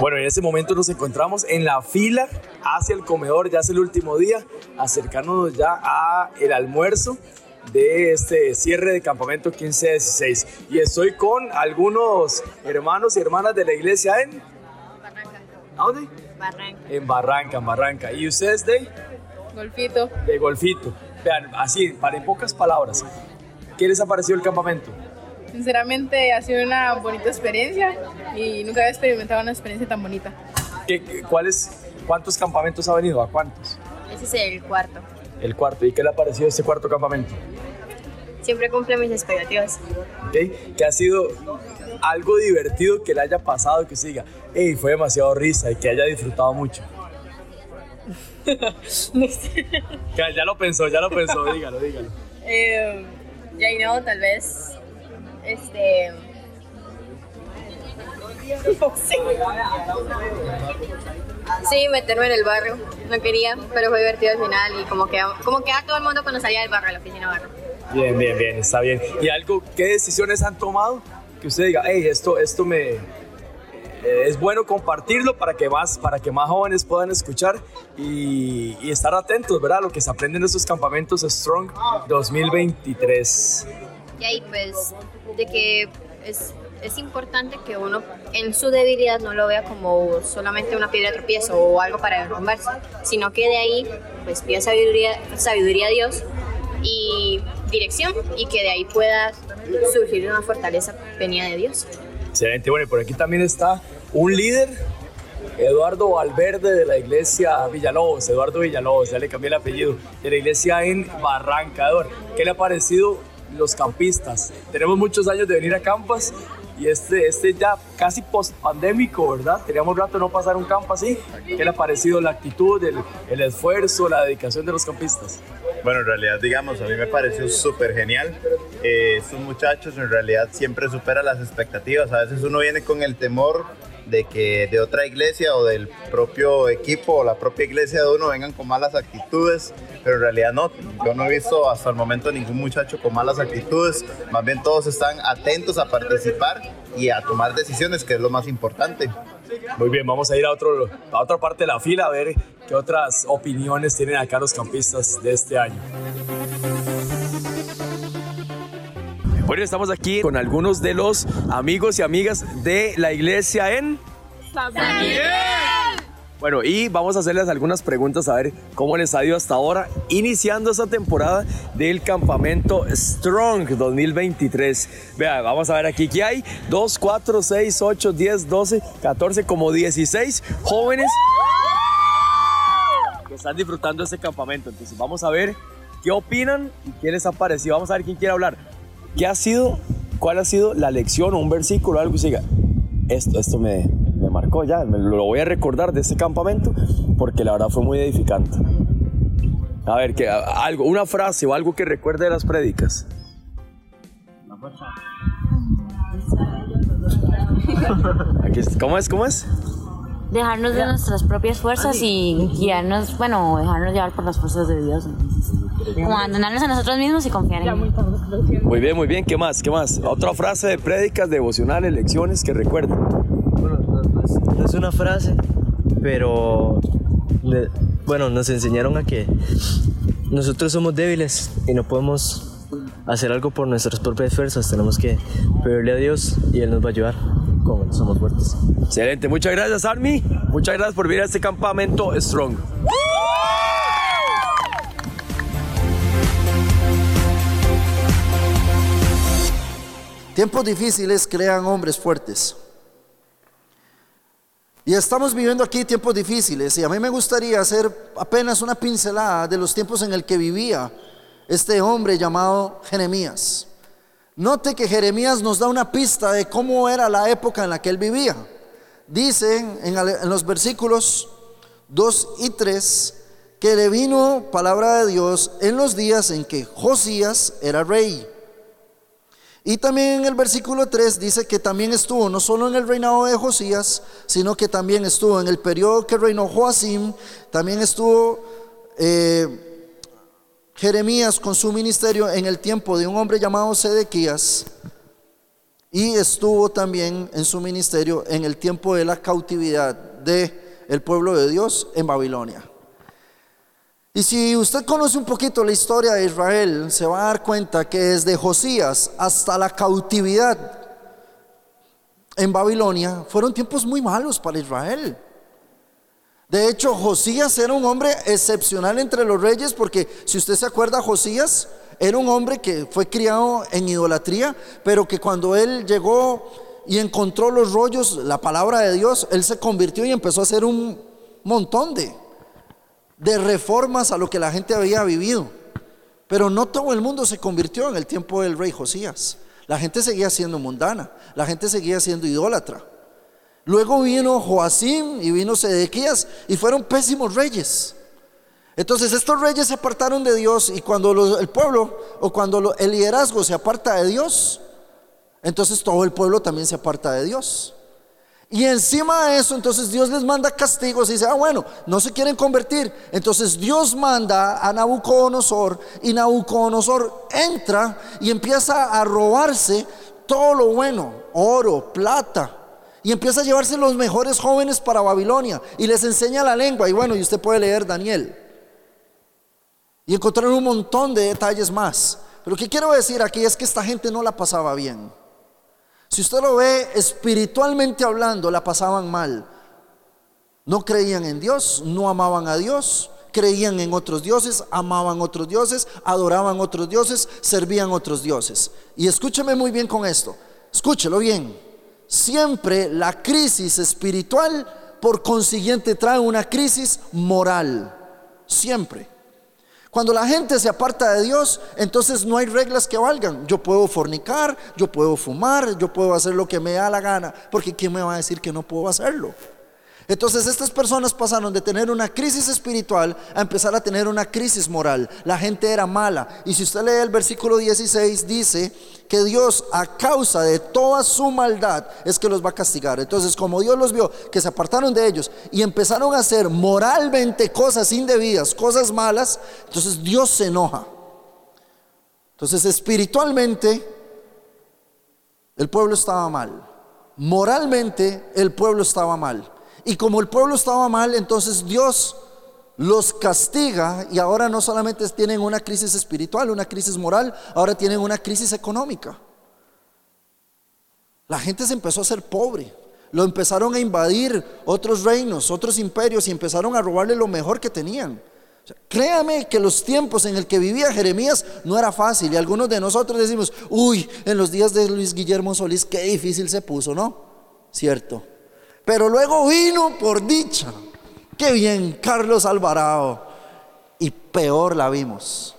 Bueno, en ese momento nos encontramos en la fila hacia el comedor, ya es el último día, acercándonos ya a el almuerzo de este cierre de campamento 15-16. Y estoy con algunos hermanos y hermanas de la iglesia en... Barranca. ¿A dónde? Barranca. En Barranca, en Barranca. ¿Y ustedes de? Golfito. De Golfito. Vean, así, para en pocas palabras, ¿qué les ha parecido el campamento? Sinceramente ha sido una bonita experiencia y nunca había experimentado una experiencia tan bonita. ¿Qué, qué- cuáles, ¿Cuántos campamentos ha venido? ¿A cuántos? Ese es el cuarto. El cuarto. ¿Y qué le ha parecido este cuarto campamento? Siempre cumple mis expectativas. ¿Ok? Que ha sido algo divertido que le haya pasado, que se diga, hey, fue demasiado risa y que haya disfrutado mucho. Ya lo pensó, ya lo pensó, dígalo, dígalo. Eh, ya y no, tal vez. Este. No sé. Sí, meterme en el barrio. No quería, pero fue divertido al final y como que como queda todo el mundo cuando salía del barrio, a la oficina barrio. Bien, bien, bien, está bien. ¿Y algo, qué decisiones han tomado? Que usted diga, hey, esto, esto me... eh, es bueno compartirlo para que más, para que más jóvenes puedan escuchar y, y estar atentos, ¿verdad? a Lo que se aprende en estos campamentos Strong 2023. Y ahí pues de que es, es importante que uno en su debilidad no lo vea como solamente una piedra de tropiezo o algo para derrumbarse, sino que de ahí pues pida sabiduría, sabiduría a Dios y dirección y que de ahí pueda surgir una fortaleza venida de Dios. Excelente, bueno, y por aquí también está un líder, Eduardo Valverde de la iglesia Villalobos, Eduardo Villalobos, ya le cambié el apellido, de la iglesia en Barranca. ¿qué le ha parecido los campistas? Tenemos muchos años de venir a campas y este, este ya casi post pandémico, ¿verdad? Teníamos rato no pasar un campo así. ¿Qué le ha parecido la actitud, el, el esfuerzo, la dedicación de los campistas? Bueno, en realidad, digamos, a mí me pareció súper genial. Eh, estos muchachos en realidad siempre superan las expectativas. A veces uno viene con el temor de que de otra iglesia o del propio equipo o la propia iglesia de uno vengan con malas actitudes, pero en realidad no. Yo no he visto hasta el momento ningún muchacho con malas actitudes. Más bien todos están atentos a participar y a tomar decisiones, que es lo más importante. Muy bien, vamos a ir a, otro, a otra parte de la fila a ver qué otras opiniones tienen acá los campistas de este año. Bueno, estamos aquí con algunos de los amigos y amigas de la iglesia en... Bueno, y vamos a hacerles algunas preguntas a ver cómo les ha ido hasta ahora, iniciando esta temporada del campamento Strong 2023. Vea, vamos a ver aquí, ¿qué hay? 2, 4, 6, 8, 10, 12, 14, como 16 jóvenes que están disfrutando este campamento. Entonces, vamos a ver qué opinan y qué les ha parecido. Vamos a ver quién quiere hablar. ¿Qué ha sido, cuál ha sido la lección o un versículo o algo que siga? Esto, esto me, me marcó ya, me lo voy a recordar de este campamento porque la verdad fue muy edificante. A ver, que algo, una frase o algo que recuerde de las prédicas. Aquí está. ¿Cómo es? ¿Cómo es? dejarnos de nuestras propias fuerzas y guiarnos, bueno, dejarnos llevar por las fuerzas de Dios. Como abandonarnos a nosotros mismos y confiar en Él. Muy bien, muy bien. ¿Qué más? ¿Qué más? Otra frase de prédicas, devocionales, lecciones que recuerden. Bueno, no, es, una frase, pero le- bueno, nos enseñaron a que nosotros somos débiles y no podemos hacer algo por nuestras propias fuerzas. Tenemos que pedirle a Dios y Él nos va a ayudar. Como somos fuertes. Excelente. Muchas gracias, Army. Muchas gracias por venir a este campamento Strong. Tiempos difíciles crean hombres fuertes. Y estamos viviendo aquí tiempos difíciles y a mí me gustaría hacer apenas una pincelada de los tiempos en el que vivía este hombre llamado Jeremías. Note que Jeremías nos da una pista de cómo era la época en la que él vivía. Dice en, ale- en los versículos 2 y 3 que le vino palabra de Dios en los días en que Josías era rey. Y también en el versículo 3 dice que también estuvo no solo en el reinado de Josías, sino que también estuvo en el periodo que reinó Joacim, también estuvo eh, Jeremías con su ministerio en el tiempo de un hombre llamado Sedequías. y estuvo también en su ministerio en el tiempo de la cautividad de el pueblo de Dios en Babilonia. Y si usted conoce un poquito la historia de Israel, se va a dar cuenta que desde Josías hasta la cautividad en Babilonia fueron tiempos muy malos para Israel. De hecho, Josías era un hombre excepcional entre los reyes porque si usted se acuerda, Josías era un hombre que fue criado en idolatría, pero que cuando él llegó y encontró los rollos, la palabra de Dios, él se convirtió y empezó a hacer un montón de de reformas a lo que la gente había vivido. Pero no todo el mundo se convirtió en el tiempo del rey Josías. La gente seguía siendo mundana, la gente seguía siendo idólatra. Luego vino Joacim y vino Sedequías y fueron pésimos reyes. Entonces estos reyes se apartaron de Dios y cuando el pueblo o cuando el liderazgo se aparta de Dios, entonces todo el pueblo también se aparta de Dios. Y encima de eso, entonces Dios les manda castigos y dice, ah, bueno, no se quieren convertir. Entonces Dios manda a Nabucodonosor y Nabucodonosor entra y empieza a robarse todo lo bueno, oro, plata. Y empieza a llevarse los mejores jóvenes para Babilonia y les enseña la lengua. Y bueno, y usted puede leer Daniel. Y encontrar un montón de detalles más. Pero lo que quiero decir aquí es que esta gente no la pasaba bien. Si usted lo ve espiritualmente hablando, la pasaban mal. No creían en Dios, no amaban a Dios, creían en otros dioses, amaban otros dioses, adoraban otros dioses, servían otros dioses. Y escúcheme muy bien con esto, escúchelo bien. Siempre la crisis espiritual, por consiguiente, trae una crisis moral. Siempre. Cuando la gente se aparta de Dios, entonces no hay reglas que valgan. Yo puedo fornicar, yo puedo fumar, yo puedo hacer lo que me da la gana, porque ¿quién me va a decir que no puedo hacerlo? Entonces estas personas pasaron de tener una crisis espiritual a empezar a tener una crisis moral. La gente era mala. Y si usted lee el versículo 16, dice que Dios a causa de toda su maldad es que los va a castigar. Entonces como Dios los vio que se apartaron de ellos y empezaron a hacer moralmente cosas indebidas, cosas malas, entonces Dios se enoja. Entonces espiritualmente el pueblo estaba mal. Moralmente el pueblo estaba mal. Y como el pueblo estaba mal, entonces Dios los castiga y ahora no solamente tienen una crisis espiritual, una crisis moral, ahora tienen una crisis económica. La gente se empezó a ser pobre. Lo empezaron a invadir otros reinos, otros imperios y empezaron a robarle lo mejor que tenían. créame que los tiempos en el que vivía Jeremías no era fácil y algunos de nosotros decimos, uy, en los días de Luis Guillermo Solís qué difícil se puso, ¿no? Cierto. Pero luego vino por dicha. Qué bien, Carlos Alvarado. Y peor la vimos.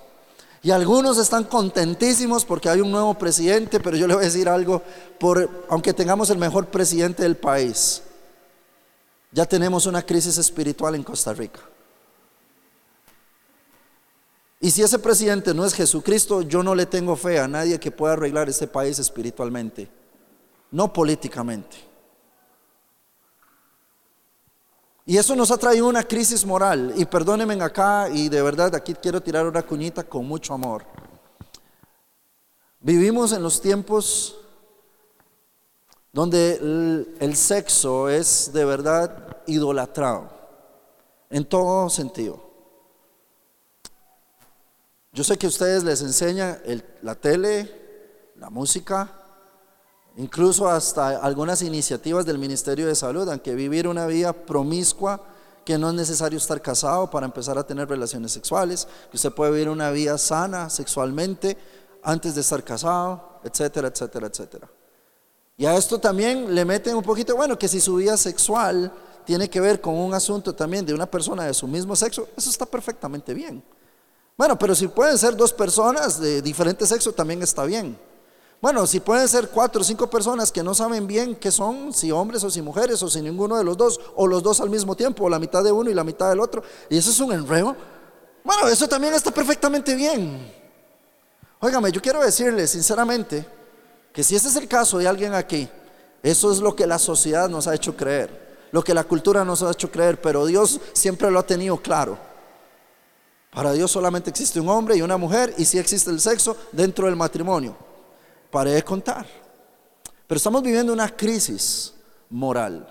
Y algunos están contentísimos porque hay un nuevo presidente, pero yo le voy a decir algo, por, aunque tengamos el mejor presidente del país, ya tenemos una crisis espiritual en Costa Rica. Y si ese presidente no es Jesucristo, yo no le tengo fe a nadie que pueda arreglar este país espiritualmente, no políticamente. Y eso nos ha traído una crisis moral. Y perdónenme acá, y de verdad aquí quiero tirar una cuñita con mucho amor. Vivimos en los tiempos donde el, sexo es de verdad idolatrado, en todo sentido. Yo sé que ustedes les enseña la tele, la música, incluso hasta algunas iniciativas del Ministerio de Salud, aunque vivir una vida promiscua, que no es necesario estar casado para empezar a tener relaciones sexuales, que usted puede vivir una vida sana sexualmente antes de estar casado, etcétera, etcétera, etcétera. Y a esto también le meten un poquito, bueno, que si su vida sexual tiene que ver con un asunto también de una persona de su mismo sexo, eso está perfectamente bien. Bueno, pero si pueden ser dos personas de diferente sexo, también está bien. Bueno, si pueden ser cuatro o cinco personas que no saben bien qué son, si hombres o si mujeres, o si ninguno de los dos, o los dos al mismo tiempo, o la mitad de uno y la mitad del otro, y eso es un enredo. Bueno, eso también está perfectamente bien. Óigame, yo quiero decirle sinceramente que si este es el caso de alguien aquí, eso es lo que la sociedad nos ha hecho creer, lo que la cultura nos ha hecho creer, pero Dios siempre lo ha tenido claro. Para Dios solamente existe un hombre y una mujer, y si existe el sexo dentro del matrimonio. Paré de contar. Pero estamos viviendo una crisis moral,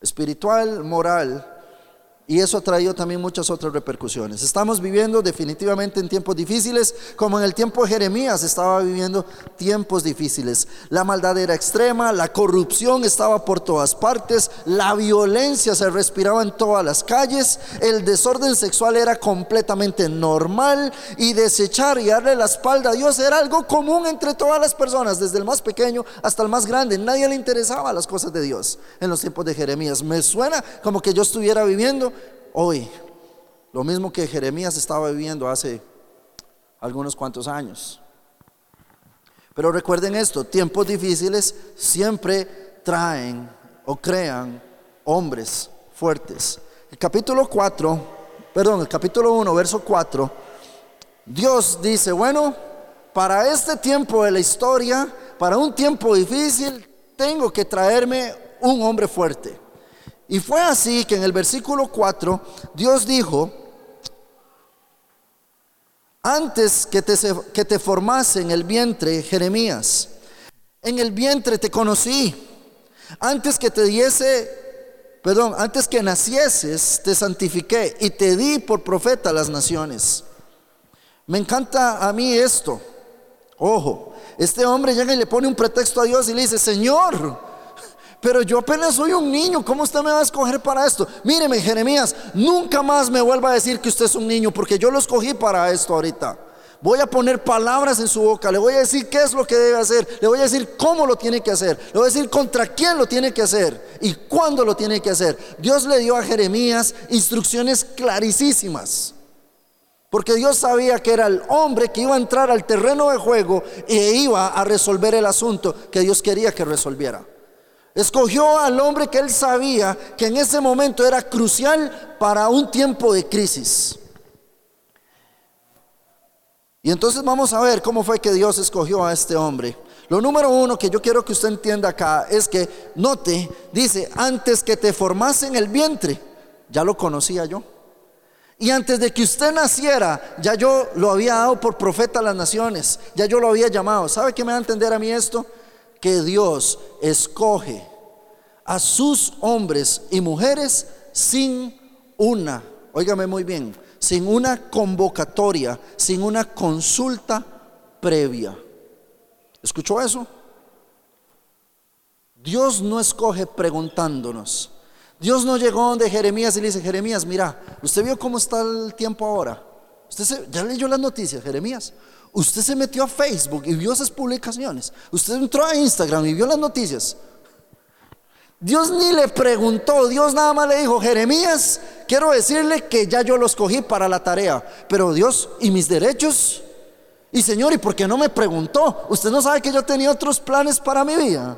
espiritual, moral, y eso ha traído también muchas otras repercusiones. Estamos viviendo definitivamente en tiempos difíciles, como en el tiempo de Jeremías estaba viviendo tiempos difíciles. La maldad era extrema, la corrupción estaba por todas partes, la violencia se respiraba en todas las calles, el desorden sexual era completamente normal y desechar y darle la espalda a Dios era algo común entre todas las personas, desde el más pequeño hasta el más grande. Nadie le interesaba las cosas de Dios en los tiempos de Jeremías. Me suena como que yo estuviera viviendo hoy. Lo mismo que Jeremías estaba viviendo hace algunos cuantos años. Pero recuerden esto, tiempos difíciles siempre traen o crean hombres fuertes. El capítulo 4, perdón, el capítulo 1, verso 4, Dios dice, bueno, para este tiempo de la historia, para un tiempo difícil, tengo que traerme un hombre fuerte. Y fue así que en el versículo 4 Dios dijo, antes que te, que te formase en el vientre, Jeremías, en el vientre te conocí, antes que te diese, perdón, antes que nacieses, te santifiqué y te di por profeta a las naciones. Me encanta a mí esto. Ojo, este hombre llega y le pone un pretexto a Dios y le dice, Señor, pero yo apenas soy un niño, ¿cómo usted me va a escoger para esto? Míreme, Jeremías, nunca más me vuelva a decir que usted es un niño, porque yo lo escogí para esto ahorita. Voy a poner palabras en su boca, le voy a decir qué es lo que debe hacer, le voy a decir cómo lo tiene que hacer, le voy a decir contra quién lo tiene que hacer y cuándo lo tiene que hacer. Dios le dio a Jeremías instrucciones clarísimas. Porque Dios sabía que era el hombre que iba a entrar al terreno de juego e iba a resolver el asunto que Dios quería que resolviera. Escogió al hombre que él sabía que en ese momento era crucial para un tiempo de crisis. Y entonces vamos a ver cómo fue que Dios escogió a este hombre. Lo número uno que yo quiero que usted entienda acá es que, note, dice, antes que te formase en el vientre, ya lo conocía yo. Y antes de que usted naciera, ya yo lo había dado por profeta a las naciones, ya yo lo había llamado. ¿Sabe qué me va a entender a mí esto? Que Dios escoge a sus hombres y mujeres sin una, óigame muy bien, sin una convocatoria, sin una consulta previa. ¿Escuchó eso? Dios no escoge preguntándonos. Dios no llegó donde Jeremías y le dice, Jeremías, mira, ¿usted vio cómo está el tiempo ahora? ¿Usted ya leyó las noticias, Jeremías? Usted se metió a Facebook y vio esas publicaciones. Usted entró a Instagram y vio las noticias. Dios ni le preguntó, Dios nada más le dijo, Jeremías, quiero decirle que ya yo lo escogí para la tarea. Pero Dios, ¿y mis derechos? Y Señor, ¿y por qué no me preguntó? Usted no sabe que yo tenía otros planes para mi vida.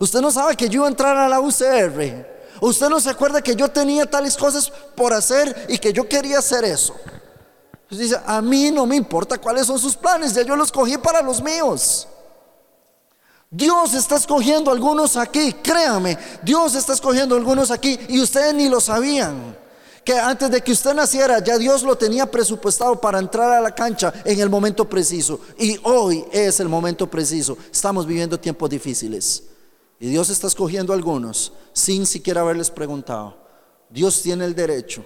Usted no sabe que yo iba a entrar a la UCR. Usted no se acuerda que yo tenía tales cosas por hacer y que yo quería hacer eso. Dice, a mí no me importa cuáles son sus planes, ya yo los cogí para los míos. Dios está escogiendo algunos aquí, créame, Dios está escogiendo algunos aquí y ustedes ni lo sabían. Que antes de que usted naciera, ya Dios lo tenía presupuestado para entrar a la cancha en el momento preciso. Y hoy es el momento preciso. Estamos viviendo tiempos difíciles. Y Dios está escogiendo algunos sin siquiera haberles preguntado. Dios tiene el derecho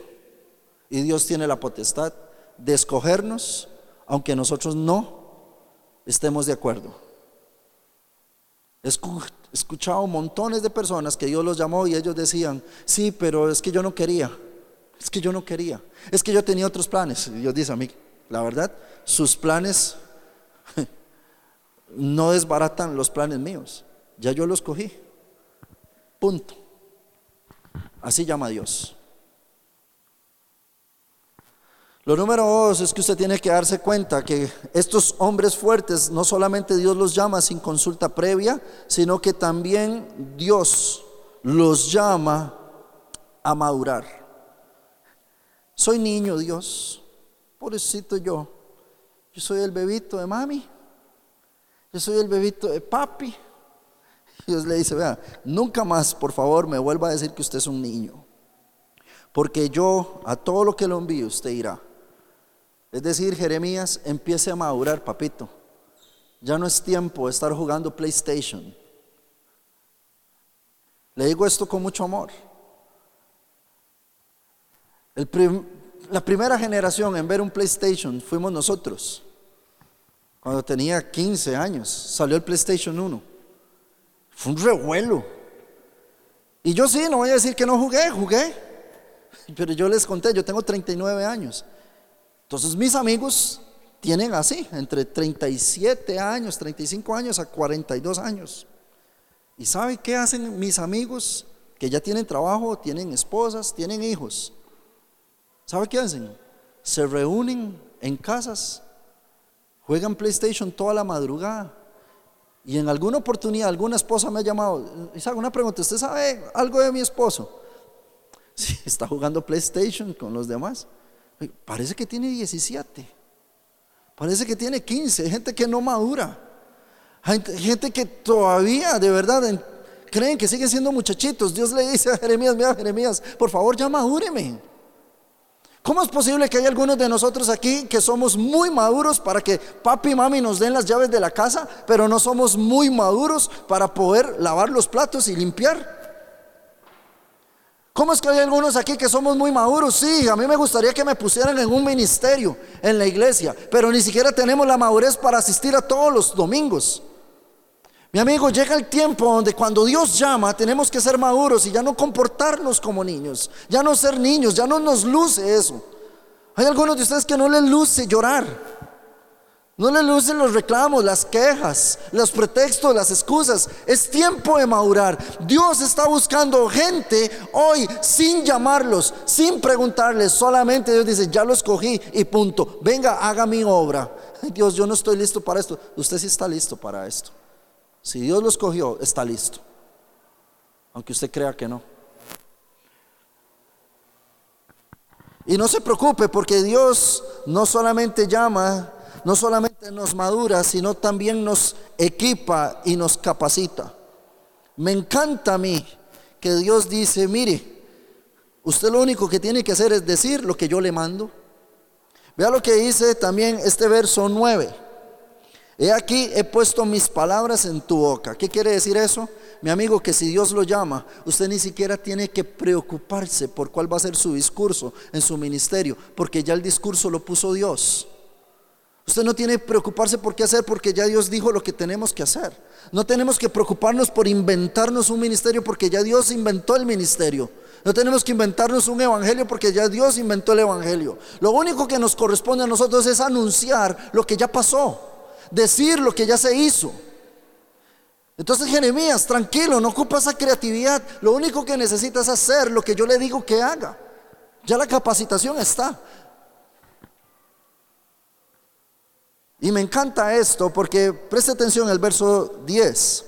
y Dios tiene la potestad de escogernos, aunque nosotros no estemos de acuerdo. He escuchado montones de personas que Dios los llamó y ellos decían, sí, pero es que yo no quería, es que yo no quería, es que yo tenía otros planes. Y Dios dice a mí, la verdad, sus planes no desbaratan los planes míos, ya yo los cogí. Punto. Así llama Dios. Lo número dos es que usted tiene que darse cuenta que estos hombres fuertes no solamente Dios los llama sin consulta previa, sino que también Dios los llama a madurar. Soy niño, Dios, pobrecito yo. Yo soy el bebito de mami. Yo soy el bebito de papi. Dios le dice, vea, nunca más, por favor, me vuelva a decir que usted es un niño. Porque yo a todo lo que lo envío, usted irá. Es decir, Jeremías empiece a madurar, papito. Ya no es tiempo de estar jugando PlayStation. Le digo esto con mucho amor. la primera generación en ver un PlayStation fuimos nosotros. Cuando tenía 15 años, salió el PlayStation 1. Fue un revuelo. Y yo sí, no voy a decir que no jugué, jugué. Pero yo les conté, yo tengo 39 años. Entonces mis amigos tienen así, entre 37 años, 35 años a 42 años. ¿Y sabe qué hacen mis amigos que ya tienen trabajo, tienen esposas, tienen hijos? ¿Sabe qué hacen? Se reúnen en casas, juegan PlayStation toda la madrugada. Y en alguna oportunidad, alguna esposa me ha llamado y hago una pregunta, ¿usted sabe algo de mi esposo? Sí, está jugando PlayStation con los demás. Parece que tiene 17. Parece que tiene 15. Gente que no madura. Gente, que todavía de verdad creen que siguen siendo muchachitos. Dios le dice a Jeremías, mira Jeremías, por favor ya madúreme. ¿Cómo es posible que hay algunos de nosotros aquí que somos muy maduros para que papi y mami nos den las llaves de la casa, pero no somos muy maduros para poder lavar los platos y limpiar? ¿Cómo es que hay algunos aquí que somos muy maduros? Sí, a mí me gustaría que me pusieran en un ministerio en la iglesia, pero ni siquiera tenemos la madurez para asistir a todos los domingos. Mi amigo, llega el tiempo donde cuando Dios llama tenemos que ser maduros y ya no comportarnos como niños, ya no ser niños, ya no nos luce eso. Hay algunos de ustedes que no les luce llorar, no les lucen los reclamos, las quejas, los pretextos, las excusas. Es tiempo de madurar. Dios está buscando gente hoy sin llamarlos, sin preguntarles. Solamente Dios dice, ya lo escogí y punto. Venga, haga mi obra. Dios, yo no estoy listo para esto. Usted sí está listo para esto. Si Dios lo escogió, está listo. Aunque usted crea que no. Y no se preocupe porque Dios no solamente llama, no nos madura, sino también nos equipa y nos capacita. Me encanta a mí que Dios dice, mire, usted lo único que tiene que hacer es decir lo que yo le mando. Vea lo que dice también este verso 9. He aquí, he puesto mis palabras en tu boca. ¿Qué quiere decir eso? Mi amigo, que si Dios lo llama, usted ni siquiera tiene que preocuparse por cuál va a ser su discurso en su ministerio, porque ya el discurso lo puso Dios. Usted no tiene que preocuparse por qué hacer, porque ya Dios dijo lo que tenemos que hacer. No tenemos que preocuparnos por inventarnos un ministerio, porque ya Dios inventó el ministerio. No tenemos que inventarnos un evangelio porque ya Dios inventó el evangelio. Lo único que nos corresponde a nosotros es anunciar lo que ya pasó decir lo que ya se hizo. Entonces Jeremías, tranquilo, no ocupa esa creatividad. Lo único que necesita es hacer lo que yo le digo que haga. Ya la capacitación está. Y me encanta esto porque preste atención al verso 10.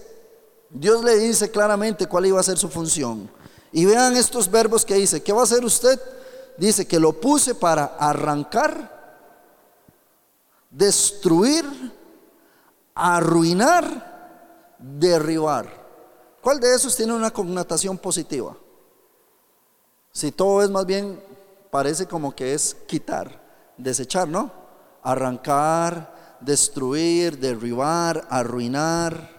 Dios le dice claramente cuál iba a ser su función. Y vean estos verbos que dice. ¿Qué va a hacer usted? Dice que lo puse para arrancar, destruir, arruinar, derribar. ¿Cuál de esos tiene una connotación positiva? Si todo es más bien, parece como que es quitar, desechar, ¿no? Arrancar, destruir, derribar, arruinar.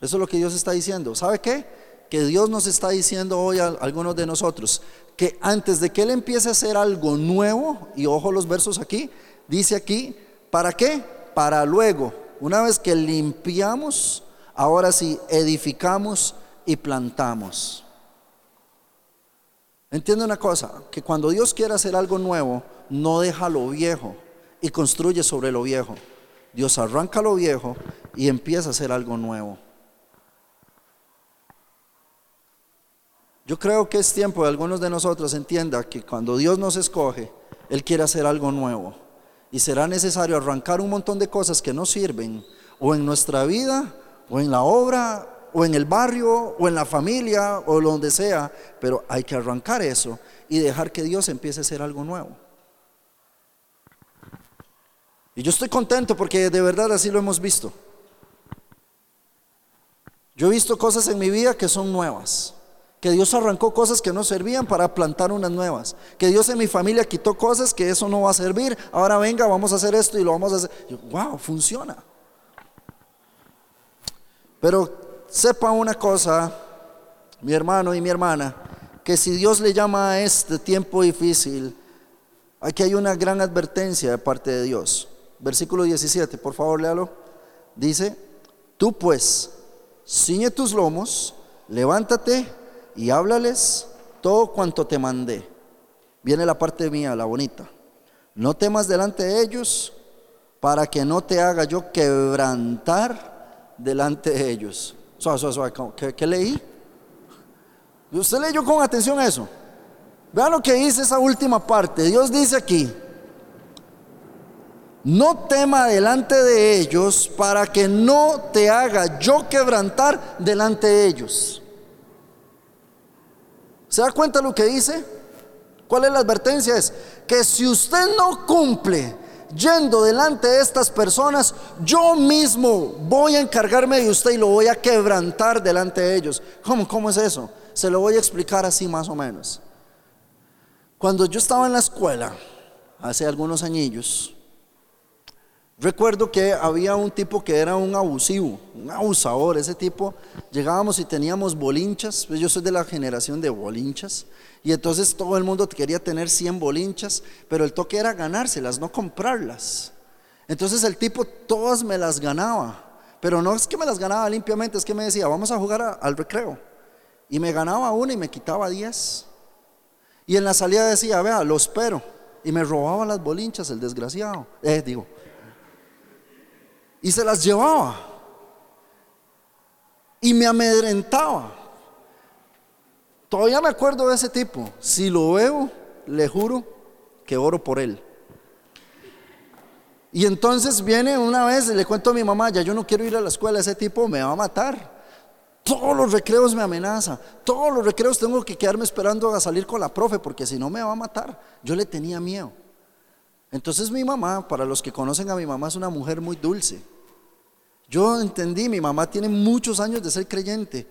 Eso es lo que Dios está diciendo. ¿Sabe qué? Que Dios nos está diciendo hoy a algunos de nosotros que antes de que Él empiece a hacer algo nuevo, y ojo los versos aquí, dice aquí, ¿para qué? Para luego una vez que limpiamos, ahora sí edificamos y plantamos. Entiende una cosa, que cuando Dios quiere hacer algo nuevo, no deja lo viejo y construye sobre lo viejo. Dios arranca lo viejo y empieza a hacer algo nuevo. Yo creo que es tiempo de algunos de nosotros entienda que cuando Dios nos escoge, Él quiere hacer algo nuevo y será necesario arrancar un montón de cosas que no sirven, o en nuestra vida, o en la obra, o en el barrio, o en la familia, o donde sea, pero hay que arrancar eso y dejar que Dios empiece a hacer algo nuevo. Y yo estoy contento porque de verdad así lo hemos visto. Yo he visto cosas en mi vida que son nuevas. Que Dios arrancó cosas que no servían para plantar unas nuevas. Que Dios en mi familia quitó cosas que eso no va a servir. Ahora venga, vamos a hacer esto y lo vamos a hacer. wow, funciona. Pero sepa una cosa, mi hermano y mi hermana, que si Dios le llama a este tiempo difícil, aquí hay una gran advertencia de parte de Dios. Versículo 17, por favor, léalo. Dice, tú pues, ciñe tus lomos, levántate y háblales todo cuanto te mandé. Viene la parte mía, la bonita. No temas delante de ellos para que no te haga yo quebrantar delante de ellos. Suave, suave, suave. ¿Qué, qué leí? Usted leyó con atención eso. Vean lo que dice esa última parte. Dios dice aquí, no tema delante de ellos para que no te haga yo quebrantar delante de ellos. ¿Se da cuenta lo que dice? ¿Cuál es la advertencia? Es que si usted no cumple yendo delante de estas personas, yo mismo voy a encargarme de usted y lo voy a quebrantar delante de ellos. ¿Cómo, es eso? Se lo voy a explicar así más o menos. Cuando yo estaba en la escuela, hace algunos añillos, Recuerdo que había un tipo que era un abusivo, un abusador. Ese tipo, llegábamos y teníamos bolinchas. Pues yo soy de la generación de bolinchas. Y entonces todo el mundo quería tener 100 bolinchas, pero el toque era ganárselas, no comprarlas. Entonces el tipo todas me las ganaba. Pero no es que me las ganaba limpiamente, es que me decía, vamos a jugar al recreo. Y me ganaba una y me quitaba 10. Y en la salida decía, vea, lo espero. Y me robaba las bolinchas, el desgraciado. Eh, digo, y se las llevaba. Y me amedrentaba. Todavía me acuerdo de ese tipo. Si lo veo, le juro que oro por él. Y entonces viene una vez, le cuento a mi mamá, ya yo no quiero ir a la escuela, ese tipo me va a matar. Todos los recreos me amenaza, todos los recreos tengo que quedarme esperando a salir con la profe, porque si no me va a matar. Yo le tenía miedo. Entonces mi mamá, para los que conocen a mi mamá, es una mujer muy dulce. Yo entendí, mi mamá tiene muchos años de ser creyente.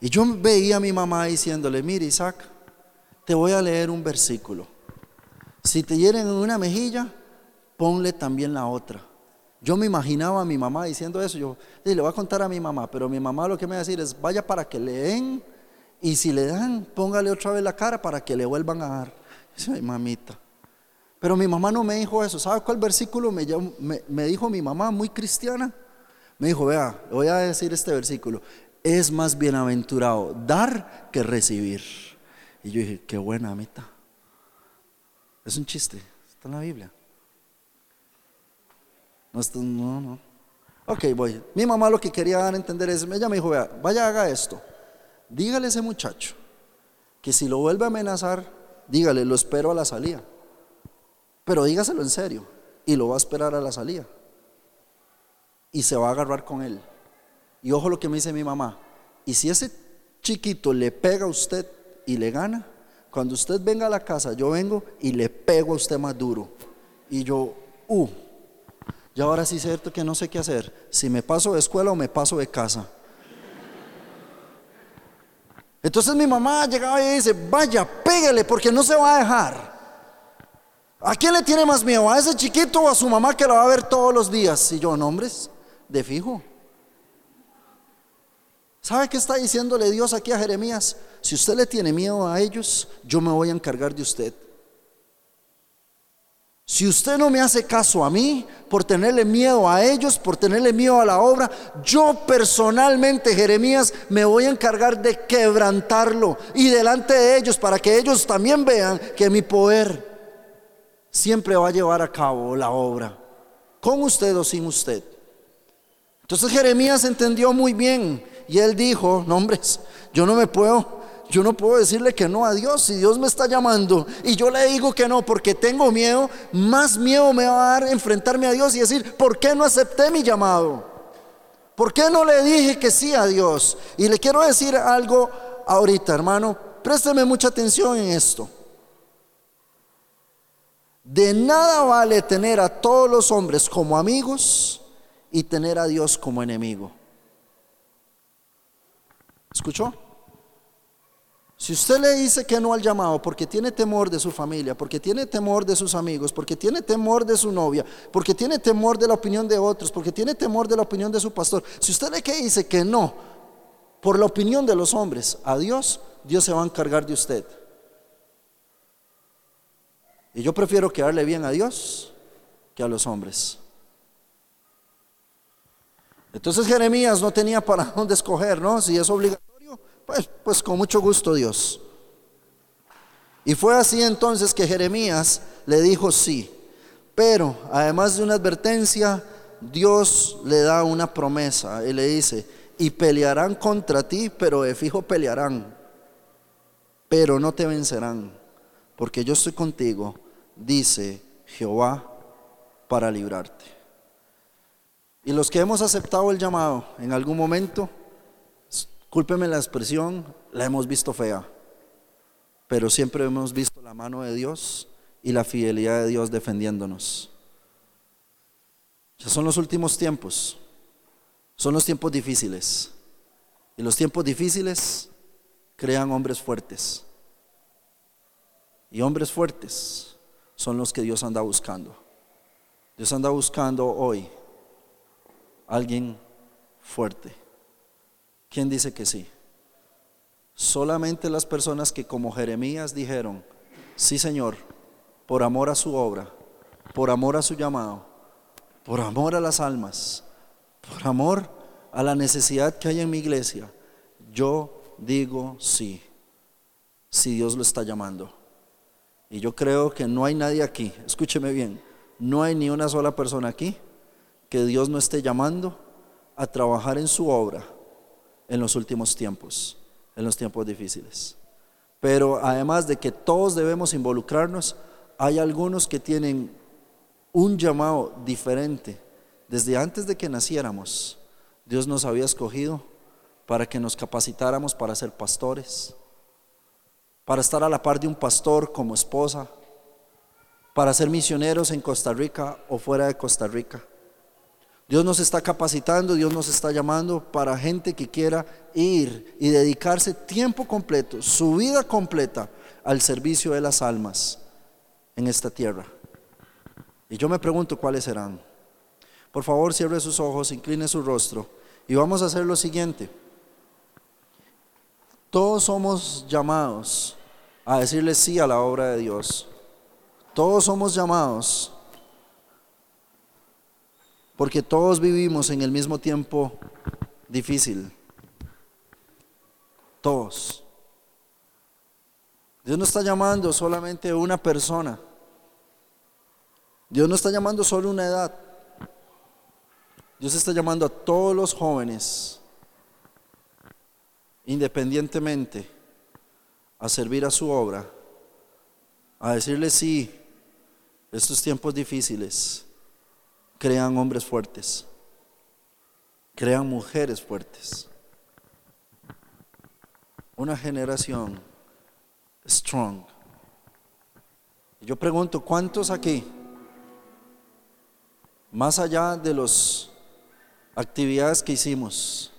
Y yo veía a mi mamá diciéndole, mire Isaac, te voy a leer un versículo. Si te hieren en una mejilla, ponle también la otra. Yo me imaginaba a mi mamá diciendo eso. Yo le voy a contar a mi mamá, pero mi mamá lo que me va a decir es, vaya para que le den y si le dan, póngale otra vez la cara para que le vuelvan a dar. Ay, mamita. Pero mi mamá no me dijo eso. ¿Sabe cuál versículo me, dijo mi mamá, muy cristiana? Me dijo, vea, voy a decir este versículo. Es más bienaventurado dar que recibir. Y yo dije, qué buena meta. Es un chiste, está en la Biblia. No, no, no. Ok, voy. Mi mamá lo que quería dar a entender es, ella me dijo, vea, vaya, haga esto. Dígale a ese muchacho que si lo vuelve a amenazar, dígale, lo espero a la salida. Pero dígaselo en serio y lo va a esperar a la salida. Y se va a agarrar con él. Y ojo lo que me dice mi mamá. Y si ese chiquito le pega a usted y le gana, cuando usted venga a la casa, yo vengo y le pego a usted más duro. Y yo, uh, y ahora sí es cierto que no sé qué hacer. Si me paso de escuela o me paso de casa. Entonces mi mamá llegaba y dice, vaya, pégale porque no se va a dejar. ¿A quién le tiene más miedo? ¿A ese chiquito o a su mamá que lo va a ver todos los días? Y yo, nombres, de fijo. ¿Sabe qué está diciéndole Dios aquí a Jeremías? Si usted le tiene miedo a ellos, yo me voy a encargar de usted. Si usted no me hace caso a mí por tenerle miedo a ellos, por tenerle miedo a la obra, yo personalmente, Jeremías, me voy a encargar de quebrantarlo y delante de ellos para que ellos también vean que mi poder siempre va a llevar a cabo la obra, con usted o sin usted. Entonces Jeremías entendió muy bien y él dijo, no hombres, yo no me puedo, yo no puedo decirle que no a Dios si Dios me está llamando y yo le digo que no porque tengo miedo, más miedo me va a dar enfrentarme a Dios y decir, ¿por qué no acepté mi llamado? ¿Por qué no le dije que sí a Dios? Y le quiero decir algo ahorita, hermano, présteme mucha atención en esto. De nada vale tener a todos los hombres como amigos y tener a Dios como enemigo. ¿Escuchó? Si usted le dice que no al llamado porque tiene temor de su familia, porque tiene temor de sus amigos, porque tiene temor de su novia, porque tiene temor de la opinión de otros, porque tiene temor de la opinión de su pastor, si usted le dice que no por la opinión de los hombres a Dios, Dios se va a encargar de usted. Y yo prefiero quedarle bien a Dios que a los hombres. Entonces Jeremías no tenía para dónde escoger, ¿no? Si es obligatorio, pues, pues con mucho gusto Dios. Y fue así entonces que Jeremías le dijo sí. Pero además de una advertencia, Dios le da una promesa y le dice, y pelearán contra ti, pero de fijo pelearán, pero no te vencerán, porque yo estoy contigo, dice Jehová, para librarte. Y los que hemos aceptado el llamado en algún momento, cúlpeme la expresión, la hemos visto fea, pero siempre hemos visto la mano de Dios y la fidelidad de Dios defendiéndonos. Ya son los últimos tiempos, son los tiempos difíciles. Y los tiempos difíciles crean hombres fuertes. Y hombres fuertes son los que Dios anda buscando. Dios anda buscando hoy alguien fuerte. ¿Quién dice que sí? Solamente las personas que como Jeremías dijeron, sí Señor, por amor a su obra, por amor a su llamado, por amor a las almas, por amor a la necesidad que hay en mi iglesia, yo digo sí, si Dios lo está llamando. Y yo creo que no hay nadie aquí, escúcheme bien, no hay ni una sola persona aquí que Dios no esté llamando a trabajar en su obra en los últimos tiempos, en los tiempos difíciles. Pero además de que todos debemos involucrarnos, hay algunos que tienen un llamado diferente. Desde antes de que naciéramos, Dios nos había escogido para que nos capacitáramos para ser pastores, para estar a la par de un pastor como esposa, para ser misioneros en Costa Rica o fuera de Costa Rica. Dios nos está capacitando, Dios nos está llamando para gente que quiera ir y dedicarse tiempo completo, su vida completa al servicio de las almas en esta tierra. Y yo me pregunto cuáles serán. Por favor, cierre sus ojos, incline su rostro y vamos a hacer lo siguiente. Todos somos llamados a decirle sí a la obra de Dios. Todos somos llamados porque todos vivimos en el mismo tiempo difícil. Todos. Dios no está llamando solamente una persona. Dios no está llamando solo una edad. Dios está llamando a todos los jóvenes, independientemente, a servir a su obra, a decirle sí, estos tiempos difíciles crean hombres fuertes, crean mujeres fuertes. Una generación strong. Yo pregunto, ¿cuántos aquí, más allá de las actividades que hicimos,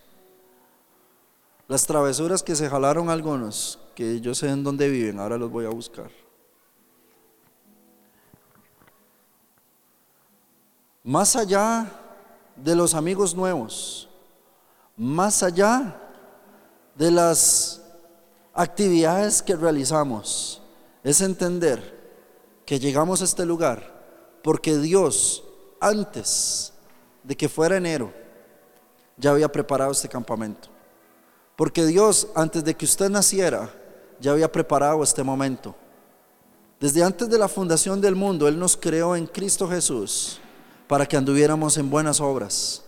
las travesuras que se jalaron algunos, que yo sé en dónde viven, ahora los voy a buscar. Más allá de los amigos nuevos, más allá de las actividades que realizamos, es entender que llegamos a este lugar porque Dios, antes de que fuera enero, ya había preparado este campamento. Porque Dios, antes de que usted naciera, ya había preparado este momento. Desde antes de la fundación del mundo, Él nos creó en Cristo Jesús para que anduviéramos en buenas obras,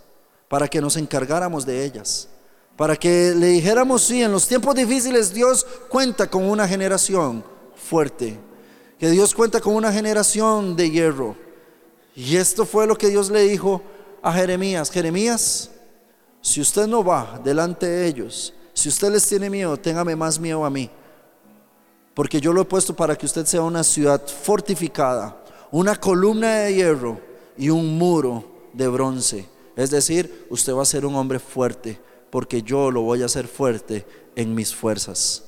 para que nos encargáramos de ellas, para que le dijéramos, sí, en los tiempos difíciles Dios cuenta con una generación fuerte, que Dios cuenta con una generación de hierro. Y esto fue lo que Dios le dijo a Jeremías, Jeremías, si usted no va delante de ellos, si usted les tiene miedo, téngame más miedo a mí, porque yo lo he puesto para que usted sea una ciudad fortificada, una columna de hierro y un muro de bronce. Es decir, usted va a ser un hombre fuerte, porque yo lo voy a hacer fuerte en mis fuerzas.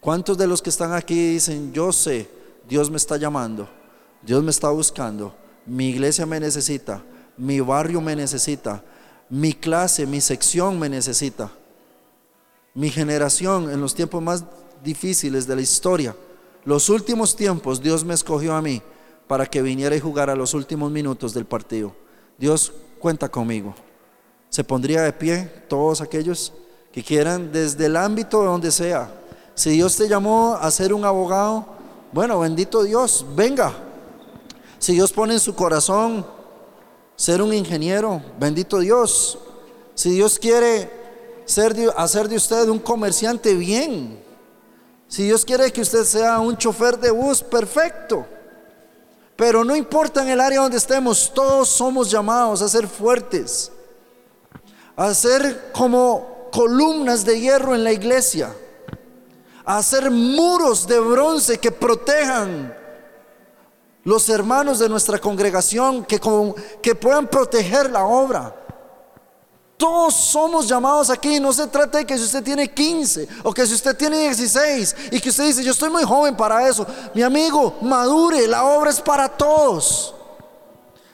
¿Cuántos de los que están aquí dicen, yo sé, Dios me está llamando, Dios me está buscando, mi iglesia me necesita, mi barrio me necesita, mi clase, mi sección me necesita, mi generación en los tiempos más difíciles de la historia, los últimos tiempos, Dios me escogió a mí para que viniera y jugara los últimos minutos del partido. Dios cuenta conmigo. Se pondría de pie todos aquellos que quieran desde el ámbito donde sea. Si Dios te llamó a ser un abogado, bueno, bendito Dios, venga. Si Dios pone en su corazón ser un ingeniero, bendito Dios. Si Dios quiere ser hacer de usted un comerciante, bien. Si Dios quiere que usted sea un chofer de bus, perfecto. Pero no importa en el área donde estemos, todos somos llamados a ser fuertes, a ser como columnas de hierro en la iglesia, a hacer muros de bronce que protejan los hermanos de nuestra congregación, que, que puedan proteger la obra. Todos somos llamados aquí. No se trata de que si usted tiene 15 o que si usted tiene 16 y que usted dice, yo estoy muy joven para eso. Mi amigo, madure, la obra es para todos.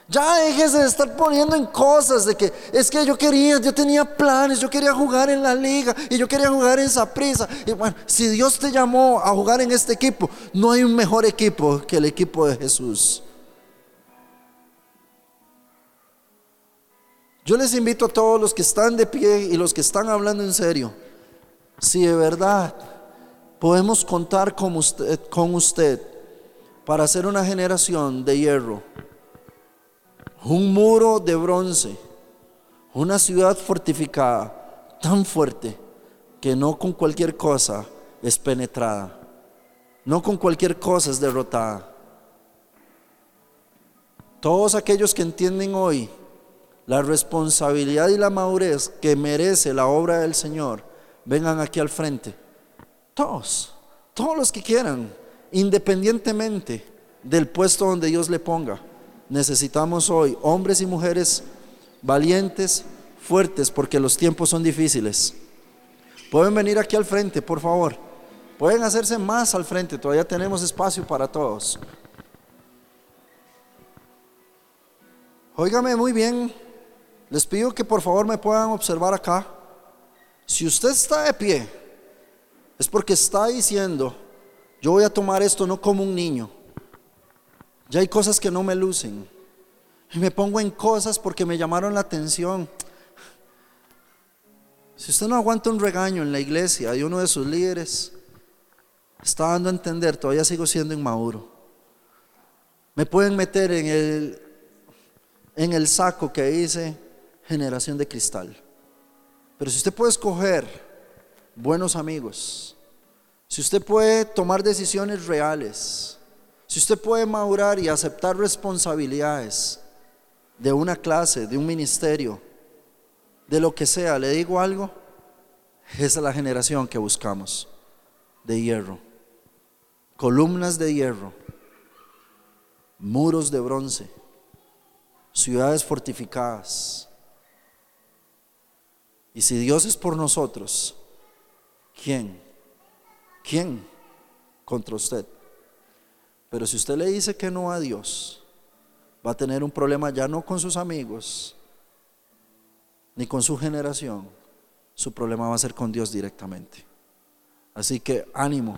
Ya déjese de estar poniendo en cosas de que es que yo quería, yo tenía planes, yo quería jugar en la liga y yo quería jugar en esa prisa. Y bueno, si Dios te llamó a jugar en este equipo, no hay un mejor equipo que el equipo de Jesús. Yo les invito a todos los que están de pie y los que están hablando en serio, si de verdad podemos contar con usted, con usted para hacer una generación de hierro, un muro de bronce, una ciudad fortificada tan fuerte que no con cualquier cosa es penetrada, no con cualquier cosa es derrotada. Todos aquellos que entienden hoy la responsabilidad y la madurez que merece la obra del Señor, vengan aquí al frente. Todos, todos los que quieran, independientemente del puesto donde Dios le ponga. Necesitamos hoy hombres y mujeres valientes, fuertes, porque los tiempos son difíciles. Pueden venir aquí al frente, por favor. Pueden hacerse más al frente, todavía tenemos espacio para todos. Óigame muy bien, les pido que por favor me puedan observar acá. Si usted está de pie, es porque está diciendo, yo voy a tomar esto no como un niño. Ya hay cosas que no me lucen. Y me pongo en cosas porque me llamaron la atención. Si usted no aguanta un regaño en la iglesia de uno de sus líderes, está dando a entender, todavía sigo siendo inmaduro. Me pueden meter en el, en el saco que dice, generación de cristal. Pero si usted puede escoger buenos amigos, si usted puede tomar decisiones reales, si usted puede madurar y aceptar responsabilidades de una clase, de un ministerio, de lo que sea, le digo algo, esa es la generación que buscamos, de hierro, columnas de hierro, muros de bronce, ciudades fortificadas y si Dios es por nosotros, ¿quién? ¿Quién contra usted? Pero si usted le dice que no a Dios, va a tener un problema ya no con sus amigos, ni con su generación, su problema va a ser con Dios directamente. Así que ánimo,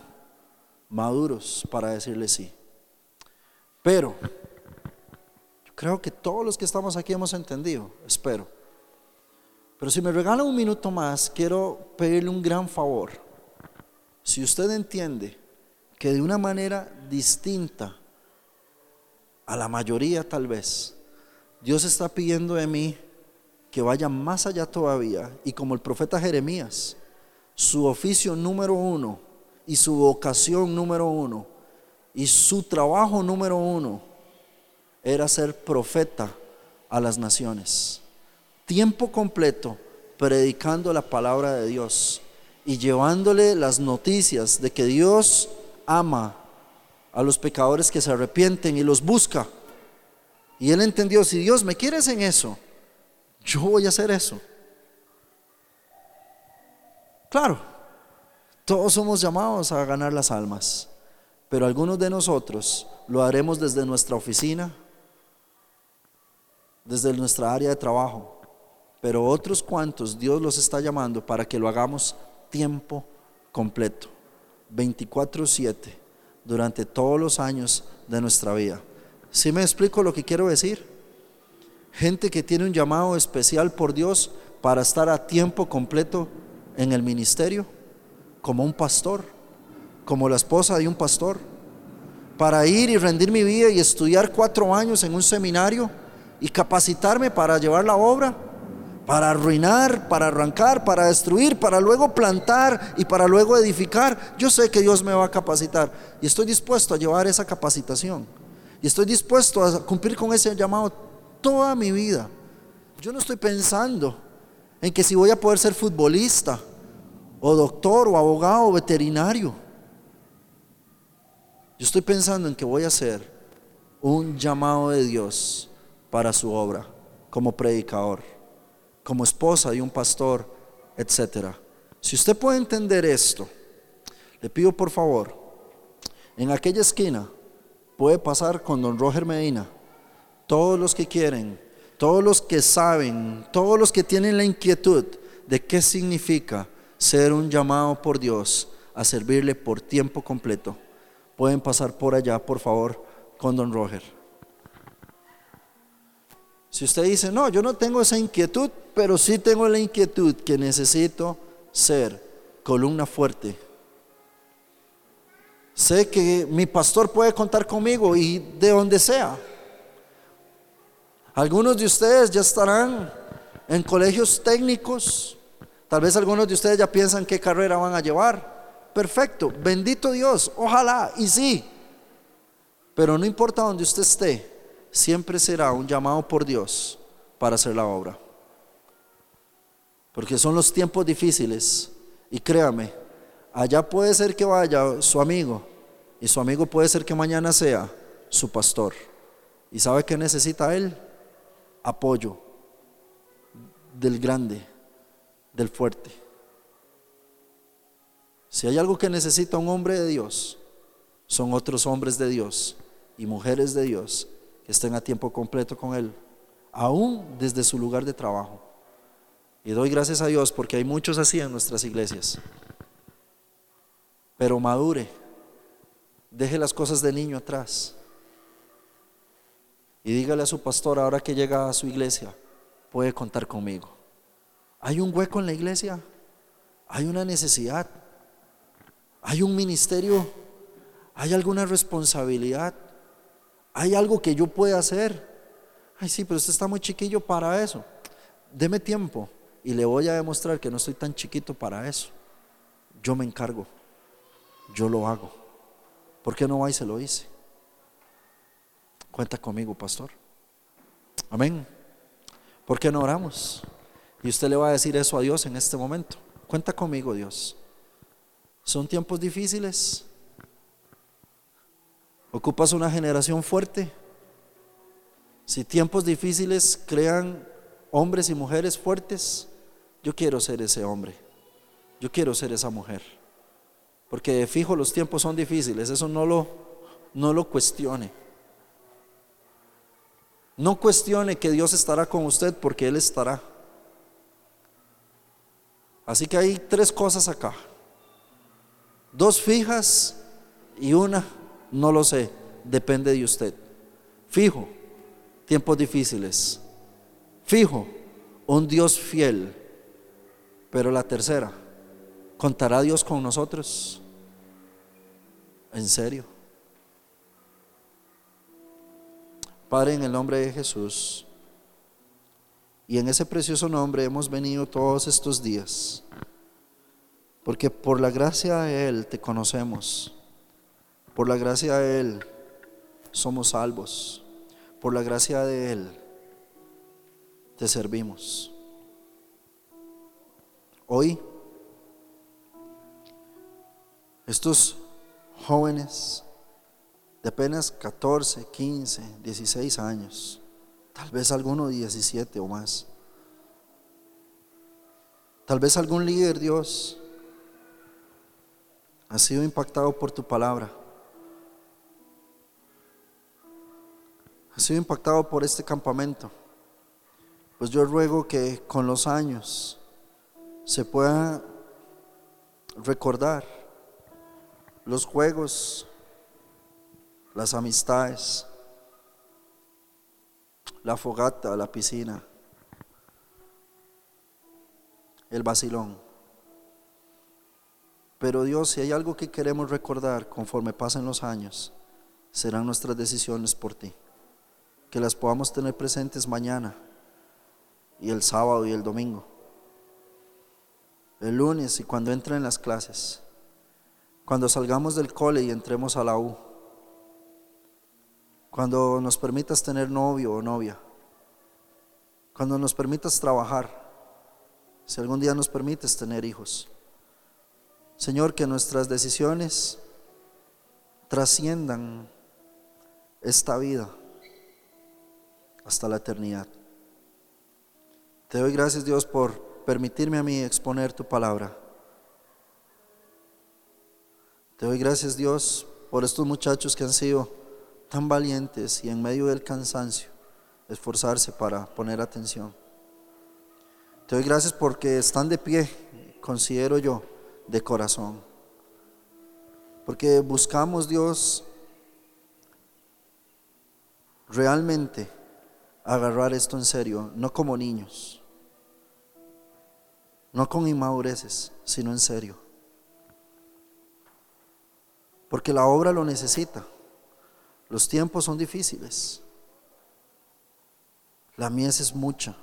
maduros para decirle sí. Pero yo creo que todos los que estamos aquí hemos entendido, espero pero si me regala un minuto más, quiero pedirle un gran favor. Si usted entiende que de una manera distinta a la mayoría tal vez, Dios está pidiendo de mí que vaya más allá todavía y como el profeta Jeremías, su oficio número uno y su vocación número uno y su trabajo número uno era ser profeta a las naciones tiempo completo predicando la palabra de Dios y llevándole las noticias de que Dios ama a los pecadores que se arrepienten y los busca. Y él entendió, si Dios me quieres en eso, yo voy a hacer eso. Claro, Todos somos llamados a ganar las almas, pero algunos de nosotros lo haremos desde nuestra oficina, desde nuestra área de trabajo, pero otros cuantos Dios los está llamando para que lo hagamos tiempo completo, 24/7, durante todos los años de nuestra vida. ¿Sí me explico lo que quiero decir? Gente que tiene un llamado especial por Dios para estar a tiempo completo en el ministerio, como un pastor, como la esposa de un pastor, para ir y rendir mi vida y estudiar cuatro años en un seminario y capacitarme para llevar la obra, para arruinar, para arrancar, para destruir, para luego plantar y para luego edificar. Yo sé que Dios me va a capacitar y estoy dispuesto a llevar esa capacitación y estoy dispuesto a cumplir con ese llamado toda mi vida. Yo no estoy pensando en que si voy a poder ser futbolista o doctor o abogado o veterinario. Yo estoy pensando en que voy a ser un llamado de Dios para su obra como predicador, como esposa de un pastor, etc. Si usted puede entender esto, le pido por favor, en aquella esquina puede pasar con don Roger Medina, todos los que quieren, todos los que saben, todos los que tienen la inquietud de qué significa ser un llamado por Dios a servirle por tiempo completo, pueden pasar por allá, por favor, con don Roger. Si usted dice, no, yo no tengo esa inquietud, pero sí tengo la inquietud que necesito ser columna fuerte. Sé que mi pastor puede contar conmigo y de donde sea. Algunos de ustedes ya estarán en colegios técnicos. Tal vez algunos de ustedes ya piensan qué carrera van a llevar. Perfecto, bendito Dios, ojalá y sí. Pero no importa donde usted esté, siempre será un llamado por Dios para hacer la obra. Porque son los tiempos difíciles. Y créame, allá puede ser que vaya su amigo. Y su amigo puede ser que mañana sea su pastor. ¿Y sabe qué necesita él? Apoyo del grande, del fuerte. Si hay algo que necesita un hombre de Dios, son otros hombres de Dios y mujeres de Dios que estén a tiempo completo con Él, aún desde su lugar de trabajo. Y doy gracias a Dios porque hay muchos así en nuestras iglesias. Pero madure, deje las cosas de niño atrás. Y dígale a su pastor ahora que llega a su iglesia, puede contar conmigo. Hay un hueco en la iglesia, hay una necesidad, hay un ministerio, hay alguna responsabilidad. ¿Hay algo que yo pueda hacer? Ay, sí, pero usted está muy chiquillo para eso. Deme tiempo y le voy a demostrar que no estoy tan chiquito para eso. Yo me encargo. Yo lo hago. ¿Por qué no va y se lo hice? Cuenta conmigo, pastor. Amén. ¿Por qué no oramos? Y usted le va a decir eso a Dios en este momento. Cuenta conmigo, Dios. Son tiempos difíciles. Ocupas una generación fuerte. Si tiempos difíciles crean hombres y mujeres fuertes, yo quiero ser ese hombre. Yo quiero ser esa mujer. Porque fijo los tiempos son difíciles, eso no lo no lo cuestione. No cuestione que Dios estará con usted porque Él estará. Así que hay tres cosas acá. Dos fijas y una no lo sé, depende de usted. Fijo, tiempos difíciles. Fijo, un Dios fiel. Pero la tercera, ¿contará Dios con nosotros? ¿En serio? Padre, en el nombre de Jesús, y en ese precioso nombre hemos venido todos estos días, porque por la gracia de Él te conocemos. Por la gracia de Él somos salvos. Por la gracia de Él te servimos. Hoy, estos jóvenes de apenas 14, 15, 16 años, tal vez alguno 17 o más, tal vez algún líder Dios ha sido impactado por tu palabra. Sido impactado por este campamento. Pues yo ruego que con los años se pueda recordar los juegos, las amistades, la fogata, la piscina, el vacilón. Pero Dios, si hay algo que queremos recordar conforme pasen los años, serán nuestras decisiones por ti. Que las podamos tener presentes mañana y el sábado y el domingo. El lunes y cuando entren en las clases. Cuando salgamos del cole y entremos a la U. Cuando nos permitas tener novio o novia. Cuando nos permitas trabajar. Si algún día nos permites tener hijos. Señor, que nuestras decisiones trasciendan esta vida hasta la eternidad. Te doy gracias Dios por permitirme a mí exponer tu palabra. Te doy gracias Dios por estos muchachos que han sido tan valientes y en medio del cansancio esforzarse para poner atención. Te doy gracias porque están de pie, considero yo, de corazón. Porque buscamos Dios realmente agarrar esto en serio, no como niños, no con inmadureces, sino en serio. Porque la obra lo necesita. Los tiempos son difíciles. La mies es mucha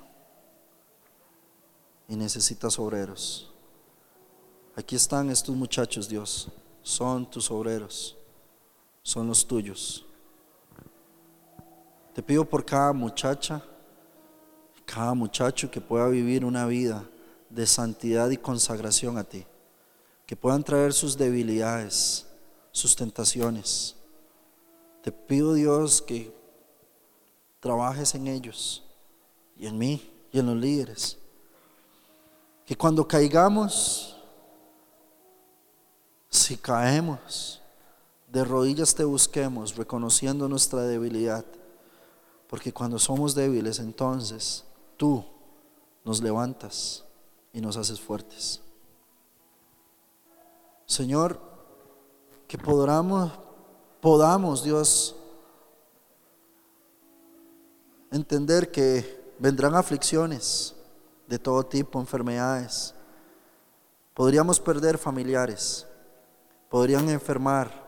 y necesitas obreros. Aquí están estos muchachos, Dios. Son tus obreros. Son los tuyos. Te pido por cada muchacha, cada muchacho que pueda vivir una vida de santidad y consagración a ti. Que puedan traer sus debilidades, sus tentaciones. Te pido Dios que trabajes en ellos y en mí y en los líderes. Que cuando caigamos, si caemos, de rodillas te busquemos, reconociendo nuestra debilidad. Porque cuando somos débiles, entonces tú nos levantas y nos haces fuertes. Señor, que podamos, podamos, Dios, entender que vendrán aflicciones de todo tipo, enfermedades. Podríamos perder familiares, podrían enfermar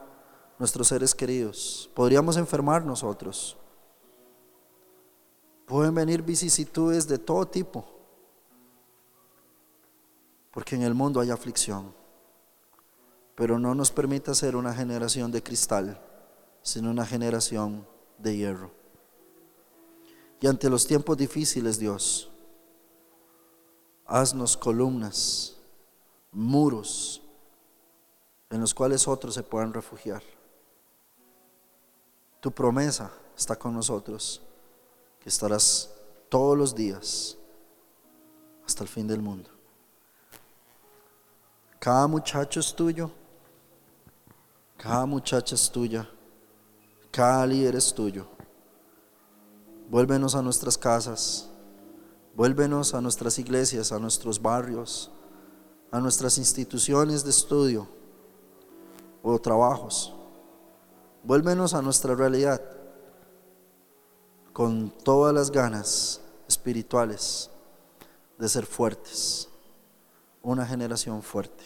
nuestros seres queridos, podríamos enfermar nosotros. Pueden venir vicisitudes de todo tipo, porque en el mundo hay aflicción pero no nos permita ser una generación de cristal, sino una generación de hierro. Y ante los tiempos difíciles, Dios, haznos columnas, muros en los cuales otros se puedan refugiar. Tu promesa está con nosotros, que estarás todos los días hasta el fin del mundo. Cada muchacho es tuyo cada muchacha es tuya, cada líder es tuyo. Vuélvenos a nuestras casas, vuélvenos a nuestras iglesias, a nuestros barrios, a nuestras instituciones de estudio o trabajos. Vuélvenos a nuestra realidad con todas las ganas espirituales de ser fuertes, una generación fuerte.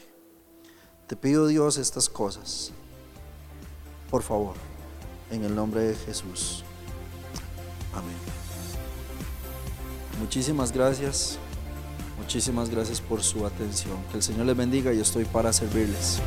Te pido Dios estas cosas por favor, en el nombre de Jesús. Amén. Muchísimas gracias. Muchísimas gracias por su atención. Que el Señor les bendiga y estoy para servirles.